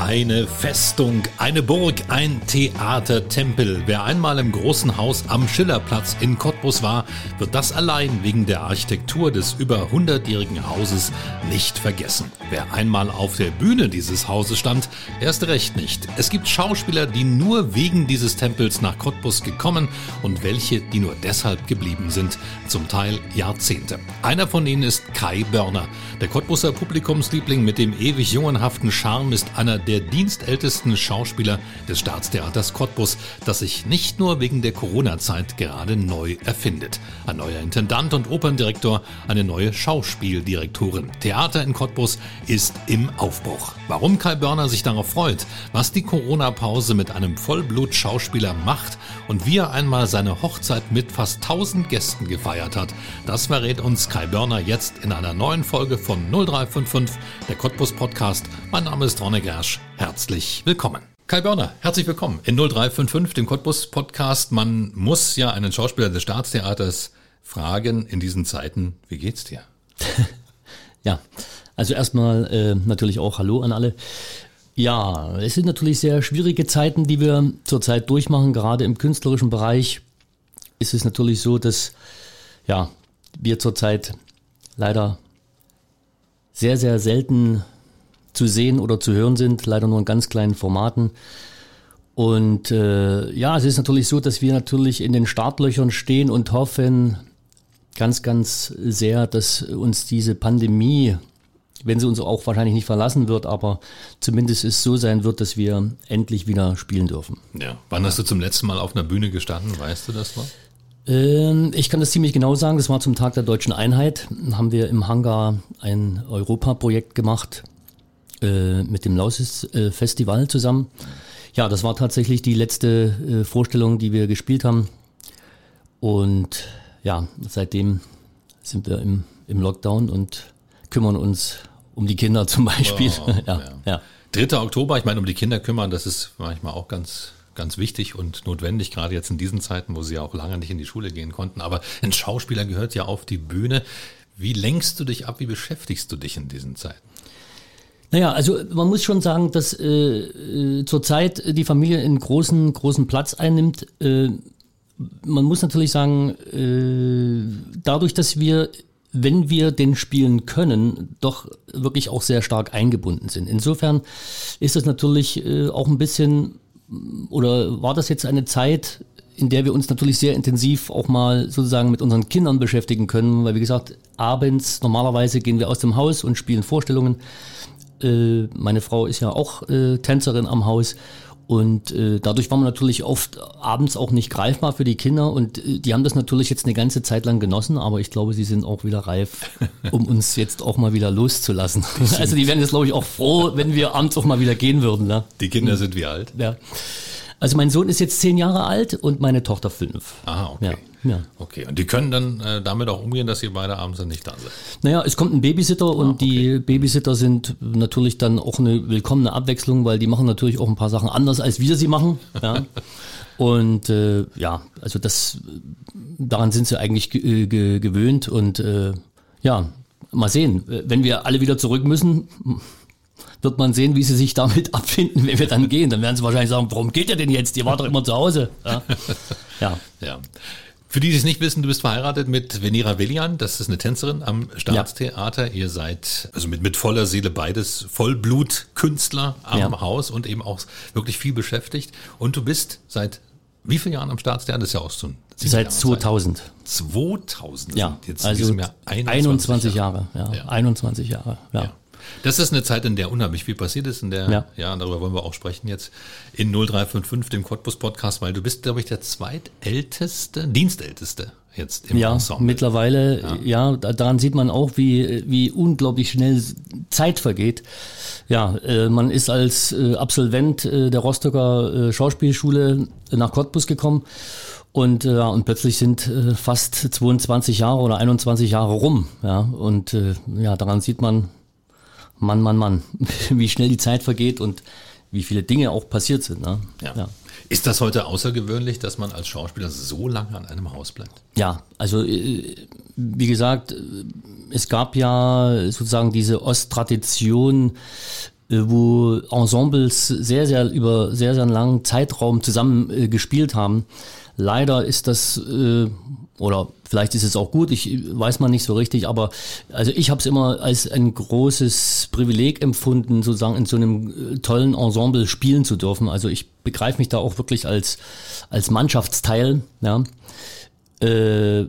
Eine Festung, eine Burg, ein Theatertempel. Wer einmal im großen Haus am Schillerplatz in Cottbus war, wird das allein wegen der Architektur des über 100-jährigen Hauses nicht vergessen. Wer einmal auf der Bühne dieses Hauses stand, erst recht nicht. Es gibt Schauspieler, die nur wegen dieses Tempels nach Cottbus gekommen und welche, die nur deshalb geblieben sind, zum Teil Jahrzehnte. Einer von ihnen ist Kai Börner. Der Cottbuser Publikumsliebling mit dem ewig jungenhaften Charme ist einer der dienstältesten Schauspieler des Staatstheaters Cottbus, das sich nicht nur wegen der Corona-Zeit gerade neu erfindet. Ein neuer Intendant und Operndirektor, eine neue Schauspieldirektorin. Theater in Cottbus ist im Aufbruch. Warum Kai Börner sich darauf freut, was die Corona-Pause mit einem Vollblut-Schauspieler macht und wie er einmal seine Hochzeit mit fast 1000 Gästen gefeiert hat, das verrät uns Kai Börner jetzt in einer neuen Folge von 0355, der Cottbus Podcast. Mein Name ist Ronne Gersch. Herzlich willkommen. Kai Börner, herzlich willkommen in 0355, dem Cottbus Podcast. Man muss ja einen Schauspieler des Staatstheaters fragen in diesen Zeiten, wie geht's dir? ja, also erstmal äh, natürlich auch Hallo an alle. Ja, es sind natürlich sehr schwierige Zeiten, die wir zurzeit durchmachen. Gerade im künstlerischen Bereich ist es natürlich so, dass ja, wir zurzeit leider sehr, sehr selten zu sehen oder zu hören sind, leider nur in ganz kleinen Formaten. Und äh, ja, es ist natürlich so, dass wir natürlich in den Startlöchern stehen und hoffen ganz, ganz sehr, dass uns diese Pandemie, wenn sie uns auch wahrscheinlich nicht verlassen wird, aber zumindest es so sein wird, dass wir endlich wieder spielen dürfen. Ja. Wann hast du zum letzten Mal auf einer Bühne gestanden? Weißt du das noch? Ähm, ich kann das ziemlich genau sagen. Das war zum Tag der deutschen Einheit. Haben wir im Hangar ein Europaprojekt gemacht äh, mit dem Lausis äh, Festival zusammen. Ja, das war tatsächlich die letzte äh, Vorstellung, die wir gespielt haben. Und ja, seitdem sind wir im, im Lockdown und kümmern uns um die Kinder zum Beispiel. Oh, ja, ja. 3. Oktober, ich meine, um die Kinder kümmern, das ist manchmal auch ganz, ganz wichtig und notwendig, gerade jetzt in diesen Zeiten, wo sie ja auch lange nicht in die Schule gehen konnten. Aber ein Schauspieler gehört ja auf die Bühne. Wie lenkst du dich ab? Wie beschäftigst du dich in diesen Zeiten? Naja, also man muss schon sagen, dass äh, äh, zurzeit die Familie einen großen, großen Platz einnimmt. Äh, man muss natürlich sagen, äh, dadurch, dass wir, wenn wir den spielen können, doch wirklich auch sehr stark eingebunden sind. Insofern ist das natürlich äh, auch ein bisschen, oder war das jetzt eine Zeit, in der wir uns natürlich sehr intensiv auch mal sozusagen mit unseren Kindern beschäftigen können, weil wie gesagt, abends normalerweise gehen wir aus dem Haus und spielen Vorstellungen. Äh, meine Frau ist ja auch äh, Tänzerin am Haus. Und äh, dadurch war man natürlich oft abends auch nicht greifbar für die Kinder und äh, die haben das natürlich jetzt eine ganze Zeit lang genossen, aber ich glaube, sie sind auch wieder reif, um uns jetzt auch mal wieder loszulassen. Also die wären jetzt, glaube ich, auch froh, wenn wir abends auch mal wieder gehen würden. Ne? Die Kinder sind wie alt? Ja. Also mein Sohn ist jetzt zehn Jahre alt und meine Tochter fünf. Ah, okay. Ja, ja. Okay, und die können dann äh, damit auch umgehen, dass ihr beide abends dann nicht da seid? Naja, es kommt ein Babysitter ah, und okay. die Babysitter sind natürlich dann auch eine willkommene Abwechslung, weil die machen natürlich auch ein paar Sachen anders, als wir sie machen. Ja. und äh, ja, also das, daran sind sie eigentlich ge ge gewöhnt und äh, ja, mal sehen, wenn wir alle wieder zurück müssen, wird man sehen, wie sie sich damit abfinden, wenn wir dann gehen. Dann werden sie wahrscheinlich sagen, warum geht ihr denn jetzt? Ihr wart doch immer zu Hause. Ja. ja. ja. Für die, die es nicht wissen, du bist verheiratet mit Venira Velian, das ist eine Tänzerin am Staatstheater. Ja. Ihr seid also mit, mit voller Seele beides Vollblutkünstler am ja. Haus und eben auch wirklich viel beschäftigt. Und du bist seit wie vielen Jahren am Staatstheater? Das ist ja auch so ein Seit 2000. 2000? Ja, jetzt also 21, 21 Jahre. Jahre ja. 21 Jahre, ja. Das ist eine Zeit, in der unheimlich viel passiert ist, in der, ja, ja darüber wollen wir auch sprechen jetzt in 0355, dem Cottbus Podcast, weil du bist, glaube ich, der zweitälteste, dienstälteste jetzt im ja, Ensemble. Mittlerweile, ja. ja, daran sieht man auch, wie, wie unglaublich schnell Zeit vergeht. Ja, äh, man ist als äh, Absolvent äh, der Rostocker äh, Schauspielschule nach Cottbus gekommen Und, äh, und plötzlich sind äh, fast 22 Jahre oder 21 Jahre rum. Ja? Und äh, ja, daran sieht man, Mann, Mann, Mann, wie schnell die Zeit vergeht und wie viele Dinge auch passiert sind. Ne? Ja. ja. Ist das heute außergewöhnlich, dass man als Schauspieler so lange an einem Haus bleibt? Ja, also äh, wie gesagt, es gab ja sozusagen diese Osttradition, äh, wo Ensembles sehr, sehr über sehr, sehr langen Zeitraum zusammen äh, gespielt haben. Leider ist das, oder vielleicht ist es auch gut, ich weiß man nicht so richtig, aber also ich habe es immer als ein großes Privileg empfunden, sozusagen in so einem äh, tollen Ensemble spielen zu dürfen. Also ich begreife mich da auch wirklich als, als Mannschaftsteil, ja. Äh,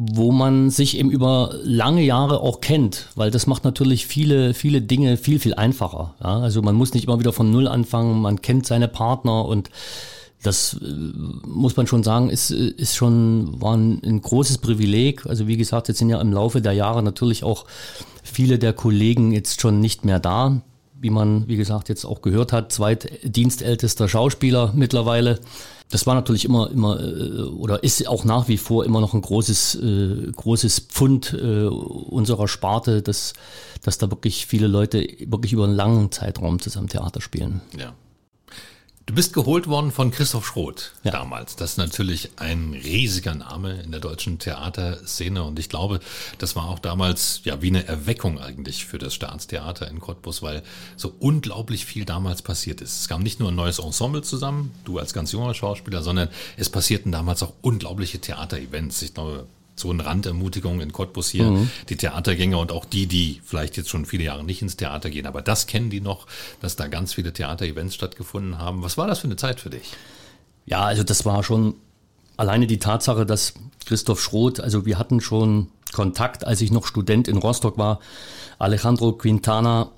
wo man sich eben über lange Jahre auch kennt, weil das macht natürlich viele, viele Dinge viel, viel einfacher. Ja? Also man muss nicht immer wieder von Null anfangen, man kennt seine Partner und das äh, muss man schon sagen, ist, ist schon, war ein, ein, großes Privileg. Also wie gesagt, jetzt sind ja im Laufe der Jahre natürlich auch viele der Kollegen jetzt schon nicht mehr da. Wie man, wie gesagt, jetzt auch gehört hat, zweitdienstältester Schauspieler mittlerweile. Das war natürlich immer, immer äh, oder ist auch nach wie vor immer noch ein großes, äh, großes Pfund äh, unserer Sparte, dass, dass da wirklich viele Leute wirklich über einen langen Zeitraum zusammen Theater spielen. Ja. Du bist geholt worden von Christoph Schroth ja. damals. Das ist natürlich ein riesiger Name in der deutschen Theaterszene und ich glaube, das war auch damals ja wie eine Erweckung eigentlich für das Staatstheater in Cottbus, weil so unglaublich viel damals passiert ist. Es kam nicht nur ein neues Ensemble zusammen, du als ganz junger Schauspieler, sondern es passierten damals auch unglaubliche Theaterevents. Ich glaube, so eine Randermutigung in Cottbus hier, mhm. die Theatergänger und auch die, die vielleicht jetzt schon viele Jahre nicht ins Theater gehen, aber das kennen die noch, dass da ganz viele Theaterevents stattgefunden haben. Was war das für eine Zeit für dich? Ja, also das war schon alleine die Tatsache, dass Christoph Schroth, also wir hatten schon Kontakt, als ich noch Student in Rostock war. Alejandro Quintana,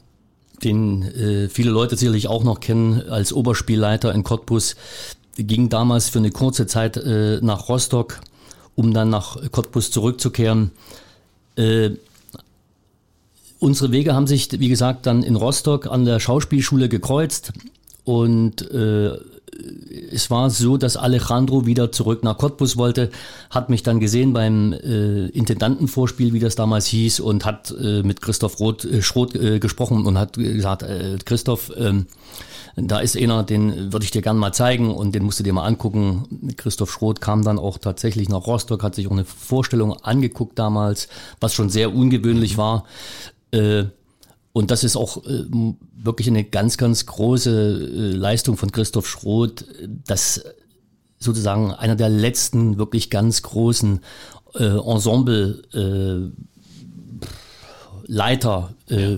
den äh, viele Leute sicherlich auch noch kennen als Oberspielleiter in Cottbus, ging damals für eine kurze Zeit äh, nach Rostock um dann nach Cottbus zurückzukehren. Äh, unsere Wege haben sich, wie gesagt, dann in Rostock an der Schauspielschule gekreuzt und äh, es war so, dass Alejandro wieder zurück nach Cottbus wollte, hat mich dann gesehen beim äh, Intendantenvorspiel, wie das damals hieß, und hat äh, mit Christoph Roth, äh, Schroth äh, gesprochen und hat gesagt, äh, Christoph, ähm, da ist einer, den würde ich dir gerne mal zeigen und den musst du dir mal angucken. Christoph Schroth kam dann auch tatsächlich nach Rostock, hat sich auch eine Vorstellung angeguckt damals, was schon sehr ungewöhnlich war. Äh, und das ist auch äh, wirklich eine ganz, ganz große äh, Leistung von Christoph Schroth, dass sozusagen einer der letzten wirklich ganz großen Ensemble Leiter ja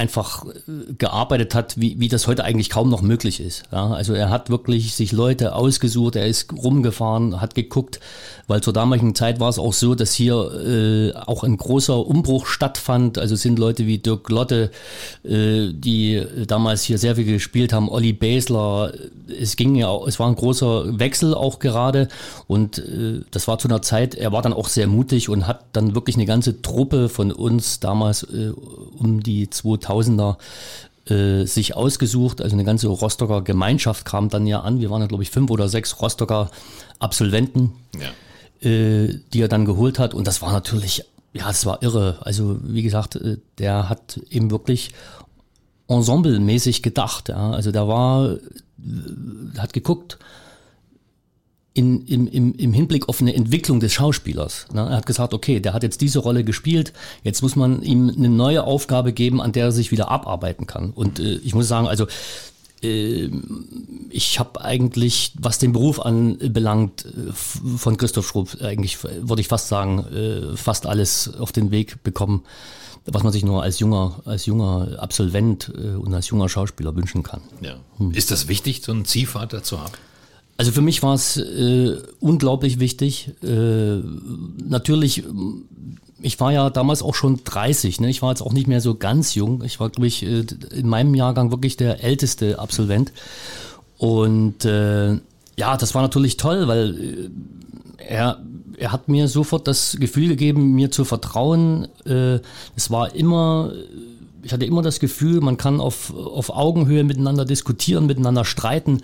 einfach äh, gearbeitet hat, wie, wie das heute eigentlich kaum noch möglich ist. Ja, also er hat wirklich sich Leute ausgesucht, er ist rumgefahren, hat geguckt, weil zur damaligen Zeit war es auch so, dass hier äh, auch ein großer Umbruch stattfand. Also sind Leute wie Dirk Lotte, äh, die damals hier sehr viel gespielt haben, Olli Basler. Es ging ja, es war ein großer Wechsel auch gerade und äh, das war zu einer Zeit, er war dann auch sehr mutig und hat dann wirklich eine ganze Truppe von uns damals äh, um die 2000er äh, sich ausgesucht. Also eine ganze Rostocker Gemeinschaft kam dann ja an. Wir waren ja, glaube ich, fünf oder sechs Rostocker Absolventen, ja. äh, die er dann geholt hat. Und das war natürlich, ja, das war irre. Also wie gesagt, äh, der hat eben wirklich ensemblemäßig gedacht. Ja. Also der war, hat geguckt, in, im, im, im Hinblick auf eine Entwicklung des Schauspielers. Ne? Er hat gesagt, okay, der hat jetzt diese Rolle gespielt, jetzt muss man ihm eine neue Aufgabe geben, an der er sich wieder abarbeiten kann. Und äh, ich muss sagen, also äh, ich habe eigentlich, was den Beruf anbelangt, äh, von Christoph Schrupp eigentlich, würde ich fast sagen, äh, fast alles auf den Weg bekommen, was man sich nur als junger, als junger Absolvent und als junger Schauspieler wünschen kann. Ja. Hm. Ist das wichtig, so einen Ziehvater zu haben? Also für mich war es äh, unglaublich wichtig. Äh, natürlich, ich war ja damals auch schon 30, ne? ich war jetzt auch nicht mehr so ganz jung. Ich war, glaube ich, äh, in meinem Jahrgang wirklich der älteste Absolvent. Und äh, ja, das war natürlich toll, weil äh, er, er hat mir sofort das Gefühl gegeben, mir zu vertrauen. Äh, es war immer ich hatte immer das Gefühl, man kann auf, auf Augenhöhe miteinander diskutieren, miteinander streiten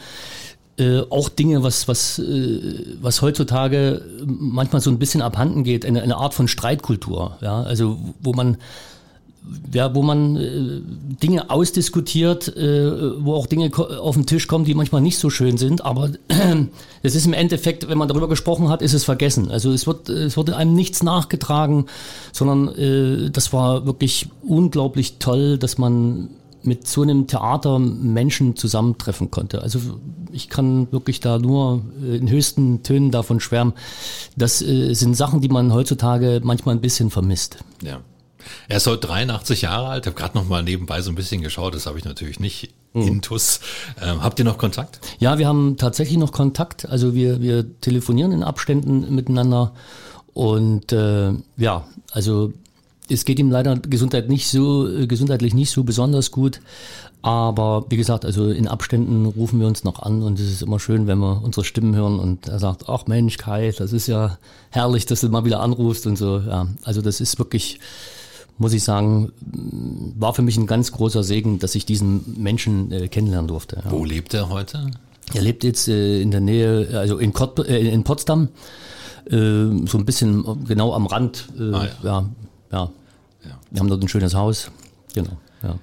äh, auch Dinge, was, was, äh, was heutzutage manchmal so ein bisschen abhanden geht, eine, eine Art von Streitkultur, ja, also wo man ja, wo man äh, Dinge ausdiskutiert, äh, wo auch Dinge auf den Tisch kommen, die manchmal nicht so schön sind. Aber es ist im Endeffekt, wenn man darüber gesprochen hat, ist es vergessen. Also es wird, es wurde einem nichts nachgetragen, sondern äh, das war wirklich unglaublich toll, dass man mit so einem Theater Menschen zusammentreffen konnte. Also ich kann wirklich da nur äh, in höchsten Tönen davon schwärmen. Das äh, sind Sachen, die man heutzutage manchmal ein bisschen vermisst. Ja. Er ist heute 83 Jahre alt. Ich habe gerade noch mal nebenbei so ein bisschen geschaut. Das habe ich natürlich nicht mhm. intus. Ähm, habt ihr noch Kontakt? Ja, wir haben tatsächlich noch Kontakt. Also wir, wir telefonieren in Abständen miteinander. Und äh, ja, also es geht ihm leider Gesundheit nicht so, äh, gesundheitlich nicht so besonders gut. Aber wie gesagt, also in Abständen rufen wir uns noch an und es ist immer schön, wenn wir unsere Stimmen hören und er sagt, ach Mensch, Kai, das ist ja herrlich, dass du mal wieder anrufst und so. Ja, also das ist wirklich, muss ich sagen, war für mich ein ganz großer Segen, dass ich diesen Menschen äh, kennenlernen durfte. Ja. Wo lebt er heute? Er lebt jetzt äh, in der Nähe, also in, Kott, äh, in Potsdam, äh, so ein bisschen genau am Rand. Äh, ah, ja. ja. Ja, ja. Wir haben dort ein schönes Haus. Genau, ja.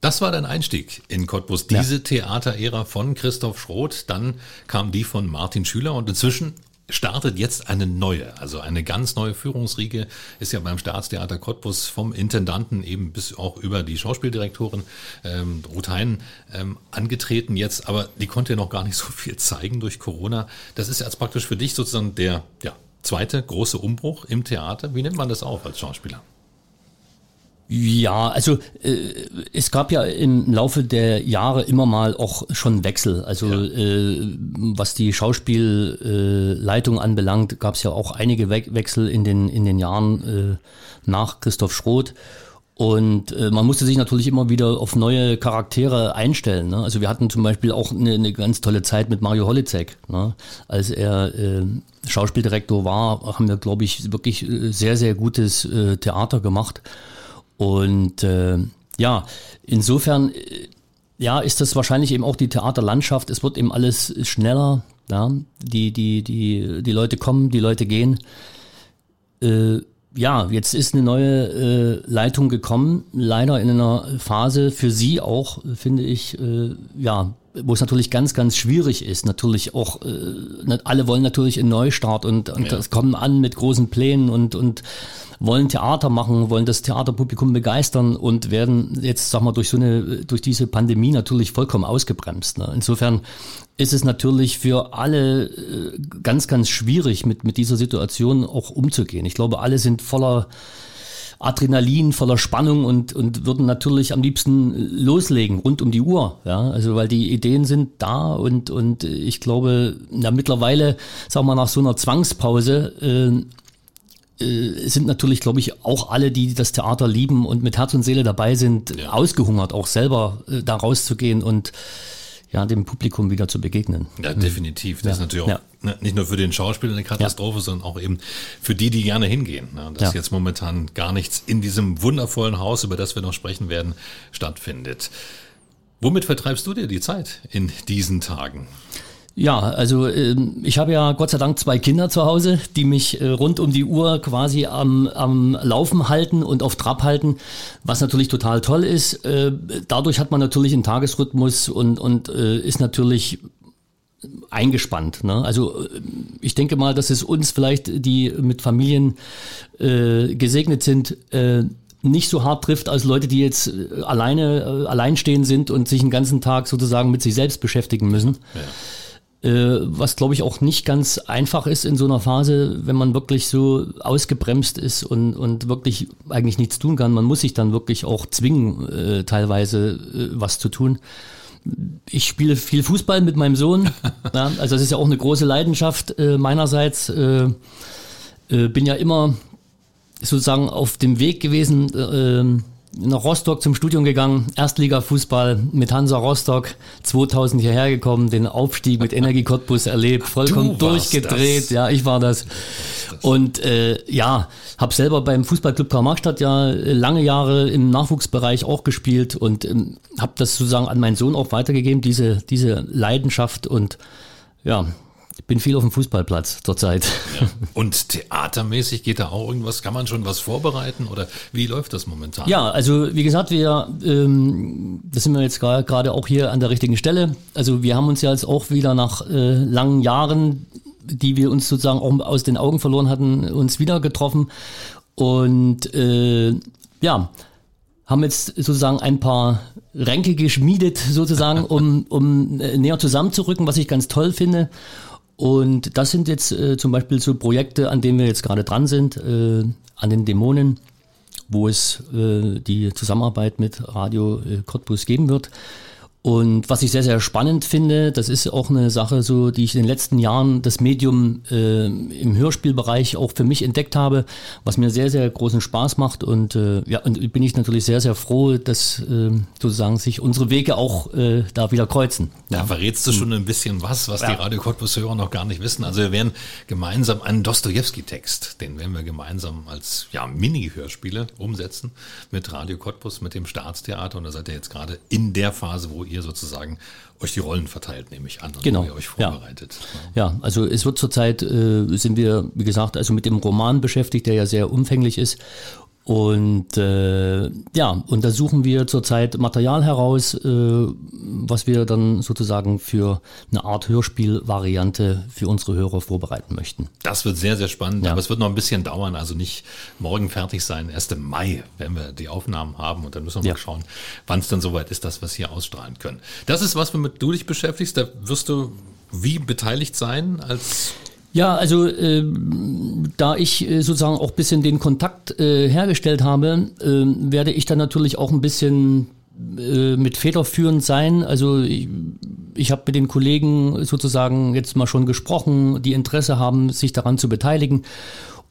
Das war dein Einstieg in Cottbus, diese ja. Theaterära von Christoph Schroth. Dann kam die von Martin Schüler und inzwischen startet jetzt eine neue, also eine ganz neue Führungsriege, ist ja beim Staatstheater Cottbus vom Intendanten eben bis auch über die Schauspieldirektorin ähm, Ruth Hein ähm, angetreten jetzt, aber die konnte ja noch gar nicht so viel zeigen durch Corona. Das ist jetzt praktisch für dich sozusagen der ja, zweite große Umbruch im Theater. Wie nimmt man das auf als Schauspieler? Ja, also äh, es gab ja im Laufe der Jahre immer mal auch schon Wechsel. Also ja. äh, was die Schauspielleitung äh, anbelangt, gab es ja auch einige We Wechsel in den in den Jahren äh, nach Christoph Schroth. Und äh, man musste sich natürlich immer wieder auf neue Charaktere einstellen. Ne? Also wir hatten zum Beispiel auch eine, eine ganz tolle Zeit mit Mario Holizek. Ne? Als er äh, Schauspieldirektor war, haben wir, glaube ich, wirklich äh, sehr, sehr gutes äh, Theater gemacht. Und äh, ja, insofern äh, ja, ist das wahrscheinlich eben auch die Theaterlandschaft. Es wird eben alles schneller. Ja? Die, die, die, die Leute kommen, die Leute gehen. Äh, ja, jetzt ist eine neue äh, Leitung gekommen, leider in einer Phase für Sie auch, finde ich, äh, ja, wo es natürlich ganz, ganz schwierig ist. Natürlich auch, äh, alle wollen natürlich einen Neustart und, und ja. das kommen an mit großen Plänen und, und wollen Theater machen, wollen das Theaterpublikum begeistern und werden jetzt, sag mal, durch so eine, durch diese Pandemie natürlich vollkommen ausgebremst. Ne? Insofern ist es natürlich für alle äh, ganz, ganz schwierig, mit, mit dieser Situation auch umzugehen. Ich glaube, alle sind voller Adrenalin, voller Spannung und, und würden natürlich am liebsten loslegen, rund um die Uhr. Ja, also weil die Ideen sind da und, und ich glaube, ja, mittlerweile, sagen wir nach so einer Zwangspause, äh, äh, sind natürlich, glaube ich, auch alle, die das Theater lieben und mit Herz und Seele dabei sind, ja. ausgehungert, auch selber äh, da rauszugehen und ja, dem Publikum wieder zu begegnen. Ja, definitiv. Das ja. ist natürlich auch ja. Ne, nicht nur für den Schauspieler eine Katastrophe, ja. sondern auch eben für die, die gerne hingehen. Ne, dass jetzt momentan gar nichts in diesem wundervollen Haus, über das wir noch sprechen werden, stattfindet. Womit vertreibst du dir die Zeit in diesen Tagen? Ja, also ähm, ich habe ja Gott sei Dank zwei Kinder zu Hause, die mich äh, rund um die Uhr quasi am, am Laufen halten und auf Trab halten, was natürlich total toll ist. Äh, dadurch hat man natürlich einen Tagesrhythmus und, und äh, ist natürlich eingespannt. Ne? Also ich denke mal, dass es uns vielleicht, die mit Familien äh, gesegnet sind, äh, nicht so hart trifft als Leute, die jetzt alleine äh, alleinstehend sind und sich den ganzen Tag sozusagen mit sich selbst beschäftigen müssen. Ja. Äh, was glaube ich auch nicht ganz einfach ist in so einer Phase, wenn man wirklich so ausgebremst ist und, und wirklich eigentlich nichts tun kann. Man muss sich dann wirklich auch zwingen, äh, teilweise äh, was zu tun. Ich spiele viel Fußball mit meinem Sohn. ja, also das ist ja auch eine große Leidenschaft äh, meinerseits. Äh, äh, bin ja immer sozusagen auf dem Weg gewesen, äh, nach Rostock zum Studium gegangen, Erstliga-Fußball mit Hansa Rostock, 2000 hierher gekommen, den Aufstieg mit Energie Cottbus erlebt, vollkommen durchgedreht. Das. Ja, ich war das. Und äh, ja, habe selber beim Fußballclub Karl-Marx-Stadt ja lange Jahre im Nachwuchsbereich auch gespielt und ähm, habe das sozusagen an meinen Sohn auch weitergegeben, diese, diese Leidenschaft und Ja, bin viel auf dem Fußballplatz zurzeit. Ja. Und theatermäßig geht da auch irgendwas? Kann man schon was vorbereiten oder wie läuft das momentan? Ja, also wie gesagt, wir, ähm, das sind wir jetzt gerade auch hier an der richtigen Stelle. Also wir haben uns ja jetzt auch wieder nach äh, langen Jahren, die wir uns sozusagen auch aus den Augen verloren hatten, uns wieder getroffen und äh, ja, haben jetzt sozusagen ein paar Ränke geschmiedet, sozusagen, um, um äh, näher zusammenzurücken, was ich ganz toll finde. Und das sind jetzt äh, zum Beispiel so Projekte, an denen wir jetzt gerade dran sind, äh, an den Dämonen, wo es äh, die Zusammenarbeit mit Radio äh, Cottbus geben wird. Und was ich sehr, sehr spannend finde, das ist auch eine Sache, so, die ich in den letzten Jahren das Medium äh, im Hörspielbereich auch für mich entdeckt habe, was mir sehr, sehr großen Spaß macht. Und äh, ja, und bin ich natürlich sehr, sehr froh, dass äh, sozusagen sich unsere Wege auch äh, da wieder kreuzen. Da verrätst du schon ein bisschen was, was ja. die Radio Cottbus-Hörer noch gar nicht wissen. Also wir werden gemeinsam einen Dostoevsky-Text, den werden wir gemeinsam als ja, Mini-Hörspiele umsetzen mit Radio Cottbus, mit dem Staatstheater. Und da seid ihr jetzt gerade in der Phase, wo ihr sozusagen euch die Rollen verteilt, nehme ich an, und genau. ihr euch vorbereitet. Ja. ja, also es wird zurzeit, äh, sind wir, wie gesagt, also mit dem Roman beschäftigt, der ja sehr umfänglich ist und äh, ja, und da suchen wir zurzeit Material heraus, äh, was wir dann sozusagen für eine Art Hörspielvariante für unsere Hörer vorbereiten möchten. Das wird sehr, sehr spannend, ja. aber es wird noch ein bisschen dauern, also nicht morgen fertig sein. Erst im Mai werden wir die Aufnahmen haben und dann müssen wir ja. mal schauen, wann es dann soweit ist, dass wir es hier ausstrahlen können. Das ist was, womit du dich beschäftigst. Da wirst du wie beteiligt sein als ja, also äh, da ich äh, sozusagen auch ein bisschen den Kontakt äh, hergestellt habe, äh, werde ich dann natürlich auch ein bisschen äh, mit federführend sein. Also ich, ich habe mit den Kollegen sozusagen jetzt mal schon gesprochen, die Interesse haben, sich daran zu beteiligen.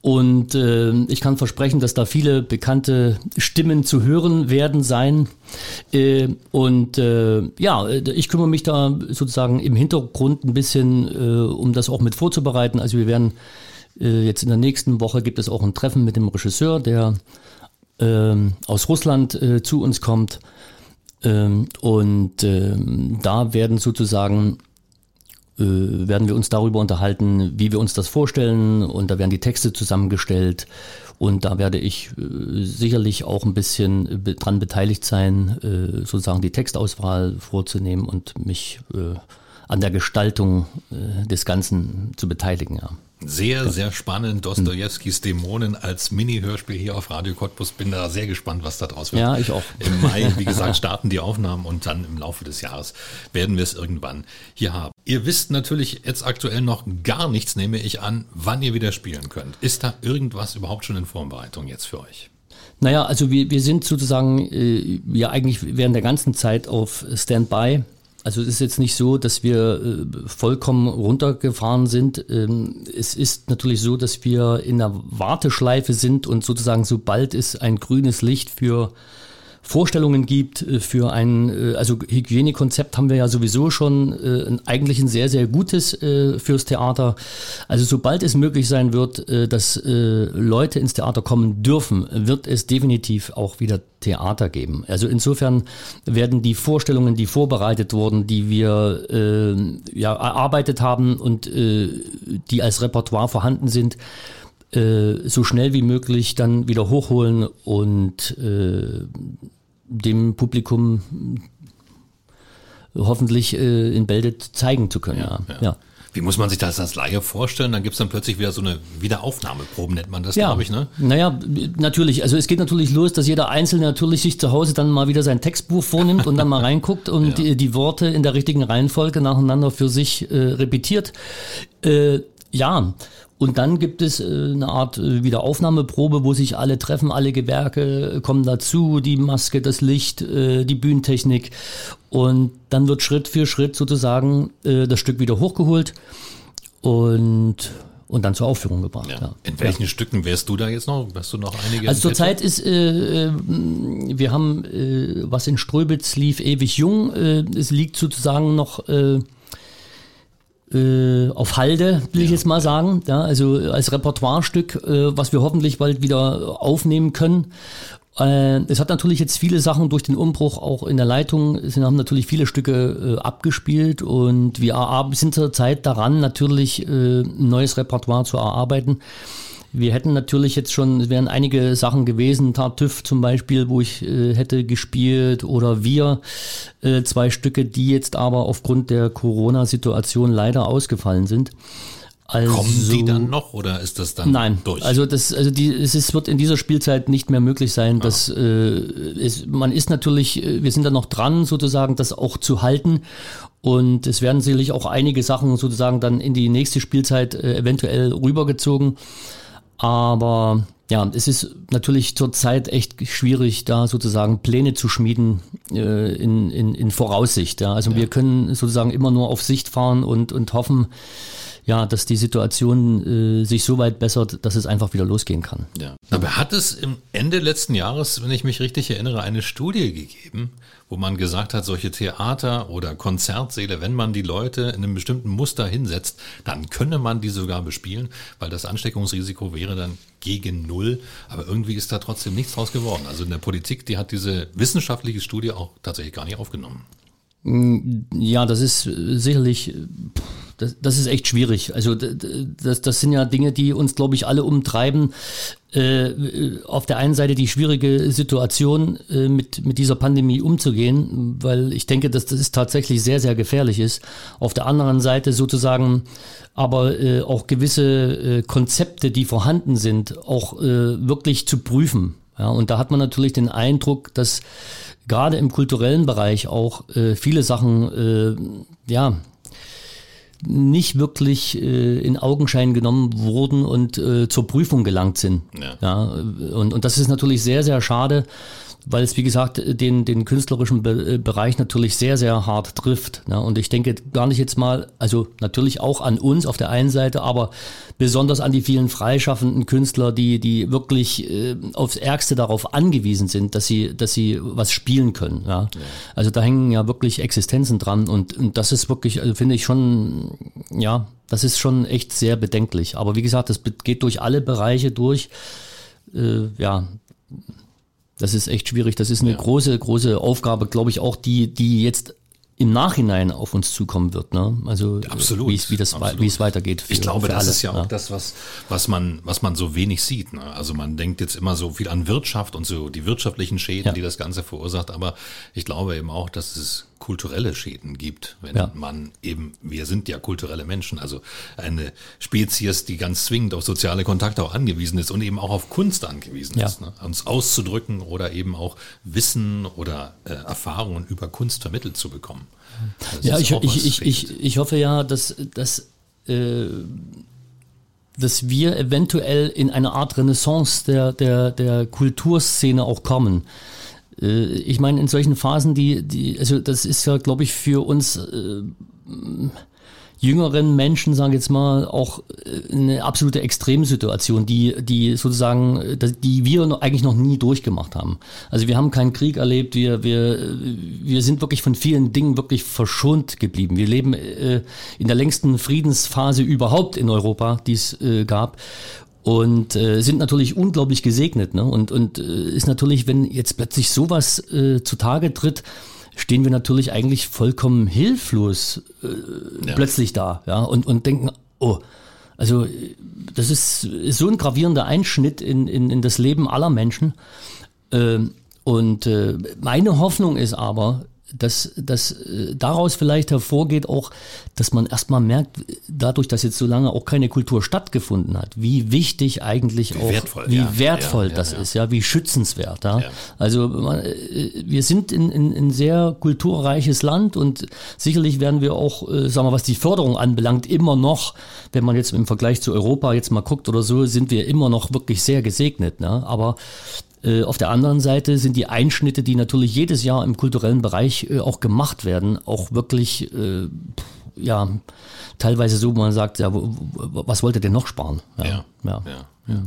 Und äh, ich kann versprechen, dass da viele bekannte Stimmen zu hören werden sein. Äh, und äh, ja, ich kümmere mich da sozusagen im Hintergrund ein bisschen, äh, um das auch mit vorzubereiten. Also wir werden äh, jetzt in der nächsten Woche gibt es auch ein Treffen mit dem Regisseur, der äh, aus Russland äh, zu uns kommt. Ähm, und äh, da werden sozusagen äh, werden wir uns darüber unterhalten, wie wir uns das vorstellen. Und da werden die Texte zusammengestellt. Und da werde ich äh, sicherlich auch ein bisschen dran beteiligt sein, äh, sozusagen die Textauswahl vorzunehmen und mich äh, an der Gestaltung äh, des Ganzen zu beteiligen. Ja. Sehr, sehr spannend. Dostojewskis Dämonen als Mini-Hörspiel hier auf Radio Cottbus. Bin da sehr gespannt, was da draus wird. Ja, ich auch. Im Mai, wie gesagt, starten die Aufnahmen und dann im Laufe des Jahres werden wir es irgendwann hier haben. Ihr wisst natürlich jetzt aktuell noch gar nichts, nehme ich an, wann ihr wieder spielen könnt. Ist da irgendwas überhaupt schon in Vorbereitung jetzt für euch? Naja, also wir, wir sind sozusagen äh, ja eigentlich während der ganzen Zeit auf Standby also es ist jetzt nicht so, dass wir äh, vollkommen runtergefahren sind. Ähm, es ist natürlich so, dass wir in der Warteschleife sind und sozusagen sobald es ein grünes Licht für Vorstellungen gibt äh, für ein, äh, also Hygienekonzept haben wir ja sowieso schon äh, eigentlich ein sehr, sehr gutes fürs Theater. Also sobald es möglich sein wird, dass Leute ins Theater kommen dürfen, wird es definitiv auch wieder Theater geben. Also insofern werden die Vorstellungen, die vorbereitet wurden, die wir äh, ja, erarbeitet haben und äh, die als Repertoire vorhanden sind, äh, so schnell wie möglich dann wieder hochholen und äh, dem Publikum hoffentlich äh, in Bälde zeigen zu können. Ja, ja. ja. Wie muss man sich das als Laie vorstellen? Dann gibt es dann plötzlich wieder so eine Wiederaufnahmeprobe, nennt man das, ja. glaube ich, ne? Naja, natürlich. Also es geht natürlich los, dass jeder Einzelne natürlich sich zu Hause dann mal wieder sein Textbuch vornimmt und dann mal reinguckt und die, die, Worte in der richtigen Reihenfolge nacheinander für sich äh, repetiert. Äh, ja, und dann gibt es äh, eine Art äh, Wiederaufnahmeprobe, wo sich alle treffen, alle Gewerke äh, kommen dazu, die Maske, das Licht, die Bühnentechnik. Und dann wird Schritt für Schritt sozusagen das Stück wieder hochgeholt und und dann zur Aufführung gebracht. Ja. Ja. In welchen ja. Stücken wärst du da jetzt noch? Hast du noch einige? Also zurzeit ist, äh, wir haben, äh, was in Ströbitz lief, ewig jung. Äh, es liegt sozusagen noch äh, äh, auf Halde, will ja. ich jetzt mal sagen. Ja, also als Repertoirestück, äh, was wir hoffentlich bald wieder aufnehmen können. Äh, es hat natürlich jetzt viele Sachen durch den Umbruch auch in der Leitung, es haben natürlich viele Stücke äh, abgespielt und wir sind zurzeit daran, natürlich äh, ein neues Repertoire zu erarbeiten. Wir hätten natürlich jetzt schon, es wären einige Sachen gewesen, Tartüff zum Beispiel, wo ich äh, hätte gespielt oder wir, äh, zwei Stücke, die jetzt aber aufgrund der Corona-Situation leider ausgefallen sind. Also, Kommen die dann noch oder ist das dann nein, durch? Also das, also die, es ist, wird in dieser Spielzeit nicht mehr möglich sein, dass äh, es, man ist natürlich, äh, wir sind da noch dran, sozusagen, das auch zu halten. Und es werden sicherlich auch einige Sachen sozusagen dann in die nächste Spielzeit äh, eventuell rübergezogen. Aber ja, es ist natürlich zurzeit echt schwierig, da sozusagen Pläne zu schmieden äh, in, in, in Voraussicht. Ja. Also ja. wir können sozusagen immer nur auf Sicht fahren und, und hoffen, ja, dass die Situation äh, sich so weit bessert, dass es einfach wieder losgehen kann. Ja. Aber hat es im Ende letzten Jahres, wenn ich mich richtig erinnere, eine Studie gegeben, wo man gesagt hat, solche Theater oder Konzertsäle, wenn man die Leute in einem bestimmten Muster hinsetzt, dann könne man die sogar bespielen, weil das Ansteckungsrisiko wäre dann gegen null. Aber irgendwie ist da trotzdem nichts draus geworden. Also in der Politik, die hat diese wissenschaftliche Studie auch tatsächlich gar nicht aufgenommen. Ja, das ist sicherlich das, das ist echt schwierig. Also das, das sind ja Dinge, die uns, glaube ich, alle umtreiben. Äh, auf der einen Seite die schwierige Situation, äh, mit, mit dieser Pandemie umzugehen, weil ich denke, dass das tatsächlich sehr, sehr gefährlich ist. Auf der anderen Seite sozusagen aber äh, auch gewisse äh, Konzepte, die vorhanden sind, auch äh, wirklich zu prüfen. Ja, und da hat man natürlich den Eindruck, dass gerade im kulturellen Bereich auch äh, viele Sachen äh, ja nicht wirklich äh, in Augenschein genommen wurden und äh, zur Prüfung gelangt sind. Ja. ja und, und das ist natürlich sehr, sehr schade, weil es, wie gesagt, den, den künstlerischen Be äh, Bereich natürlich sehr, sehr hart trifft. Ne? Und ich denke gar nicht jetzt mal, also natürlich auch an uns auf der einen Seite, aber besonders an die vielen freischaffenden Künstler, die, die wirklich äh, aufs Ärgste darauf angewiesen sind, dass sie, dass sie was spielen können. Ja? ja. Also da hängen ja wirklich Existenzen dran und, und das ist wirklich, also finde ich schon, ja, das ist schon echt sehr bedenklich. Aber wie gesagt, das geht durch alle Bereiche durch. Äh, ja, das ist echt schwierig. Das ist eine ja. große, große Aufgabe, glaube ich, auch die, die jetzt im Nachhinein auf uns zukommen wird. Ne? Also absolut, wie, wie, das, absolut. wie es weitergeht. Für, ich glaube, das alle, ist ja auch ja. das, was, was, man, was man so wenig sieht. Ne? Also man denkt jetzt immer so viel an Wirtschaft und so die wirtschaftlichen Schäden, ja. die das Ganze verursacht. Aber ich glaube eben auch, dass es kulturelle Schäden gibt, wenn ja. man eben, wir sind ja kulturelle Menschen, also eine Spezies, die ganz zwingend auf soziale Kontakte auch angewiesen ist und eben auch auf Kunst angewiesen ja. ist, ne? uns auszudrücken oder eben auch Wissen oder äh, Erfahrungen über Kunst vermittelt zu bekommen. Das ja, ich, ich, ich, ich, ich hoffe ja, dass, dass äh, dass wir eventuell in eine Art Renaissance der, der, der Kulturszene auch kommen. Äh, ich meine, in solchen Phasen, die, die, also das ist ja, glaube ich, für uns äh, jüngeren Menschen, sagen wir jetzt mal, auch äh, eine absolute Extremsituation, die, die sozusagen, die wir eigentlich noch nie durchgemacht haben. Also wir haben keinen Krieg erlebt, wir, wir, wir sind wirklich von vielen Dingen wirklich verschont geblieben. Wir leben äh, in der längsten Friedensphase überhaupt in Europa, die es äh, gab und äh, sind natürlich unglaublich gesegnet. Ne? Und, und äh, ist natürlich, wenn jetzt plötzlich sowas äh, zutage tritt, stehen wir natürlich eigentlich vollkommen hilflos äh, ja. plötzlich da ja? und, und denken, oh, also das ist, ist so ein gravierender Einschnitt in, in, in das Leben aller Menschen. Äh, und äh, meine Hoffnung ist aber, dass, dass äh, daraus vielleicht hervorgeht auch, dass man erstmal merkt, dadurch, dass jetzt so lange auch keine Kultur stattgefunden hat, wie wichtig eigentlich wie auch, wertvoll, wie ja. wertvoll ja, das ja, ist, ja, wie schützenswert. Ja. Also man, äh, wir sind in, in, in sehr kulturreiches Land und sicherlich werden wir auch, äh, sagen wir, was die Förderung anbelangt, immer noch, wenn man jetzt im Vergleich zu Europa jetzt mal guckt oder so, sind wir immer noch wirklich sehr gesegnet. Ne? Aber auf der anderen Seite sind die Einschnitte, die natürlich jedes Jahr im kulturellen Bereich äh, auch gemacht werden, auch wirklich, äh, ja, teilweise so, wo man sagt, ja, was wollt ihr denn noch sparen? Ja, ja. ja. ja.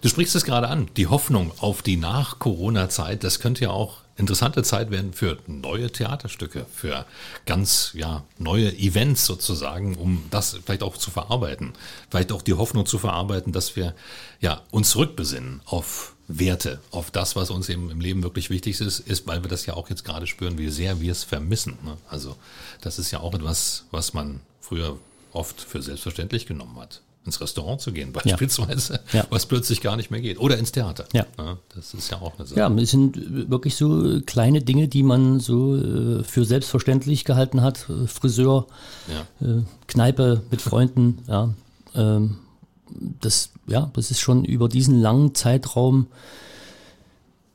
Du sprichst es gerade an, die Hoffnung auf die Nach-Corona-Zeit, das könnte ja auch interessante Zeit werden für neue Theaterstücke, für ganz ja neue Events sozusagen, um das vielleicht auch zu verarbeiten, vielleicht auch die Hoffnung zu verarbeiten, dass wir ja uns zurückbesinnen auf Werte auf das, was uns eben im Leben wirklich wichtig ist, ist, weil wir das ja auch jetzt gerade spüren, wie sehr wir es vermissen. Ne? Also das ist ja auch etwas, was man früher oft für selbstverständlich genommen hat. Ins Restaurant zu gehen beispielsweise, ja. Ja. was plötzlich gar nicht mehr geht. Oder ins Theater. Ja. ja. Das ist ja auch eine Sache. Ja, es sind wirklich so kleine Dinge, die man so äh, für selbstverständlich gehalten hat. Friseur, äh, Kneipe mit Freunden, ja. Ähm, das, ja, das ist schon über diesen langen Zeitraum,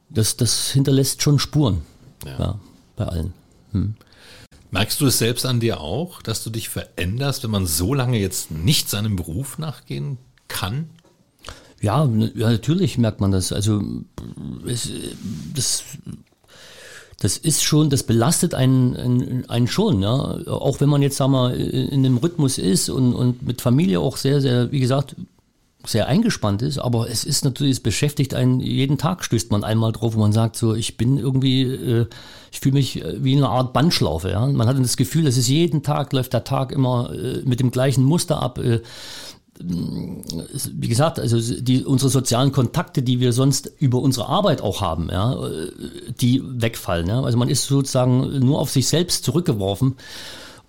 das, das hinterlässt schon Spuren ja. ja bei allen. Hm. Merkst du es selbst an dir auch, dass du dich veränderst, wenn man so lange jetzt nicht seinem Beruf nachgehen kann? Ja, ja natürlich merkt man das. Also es, das, das ist schon, das belastet einen, einen, einen schon, ja. Auch wenn man jetzt, sagen wir, in dem Rhythmus ist und, und mit Familie auch sehr, sehr, wie gesagt, sehr eingespannt ist, aber es ist natürlich, es beschäftigt einen, jeden Tag stößt man einmal drauf, wo man sagt, so, ich bin irgendwie, äh, ich fühle mich äh, wie eine Art Bandschlaufe, ja. Man hat das Gefühl, es ist jeden Tag, läuft der Tag immer äh, mit dem gleichen Muster ab. Äh, wie gesagt, also die, unsere sozialen Kontakte, die wir sonst über unsere Arbeit auch haben, ja, die wegfallen. Ja. Also man ist sozusagen nur auf sich selbst zurückgeworfen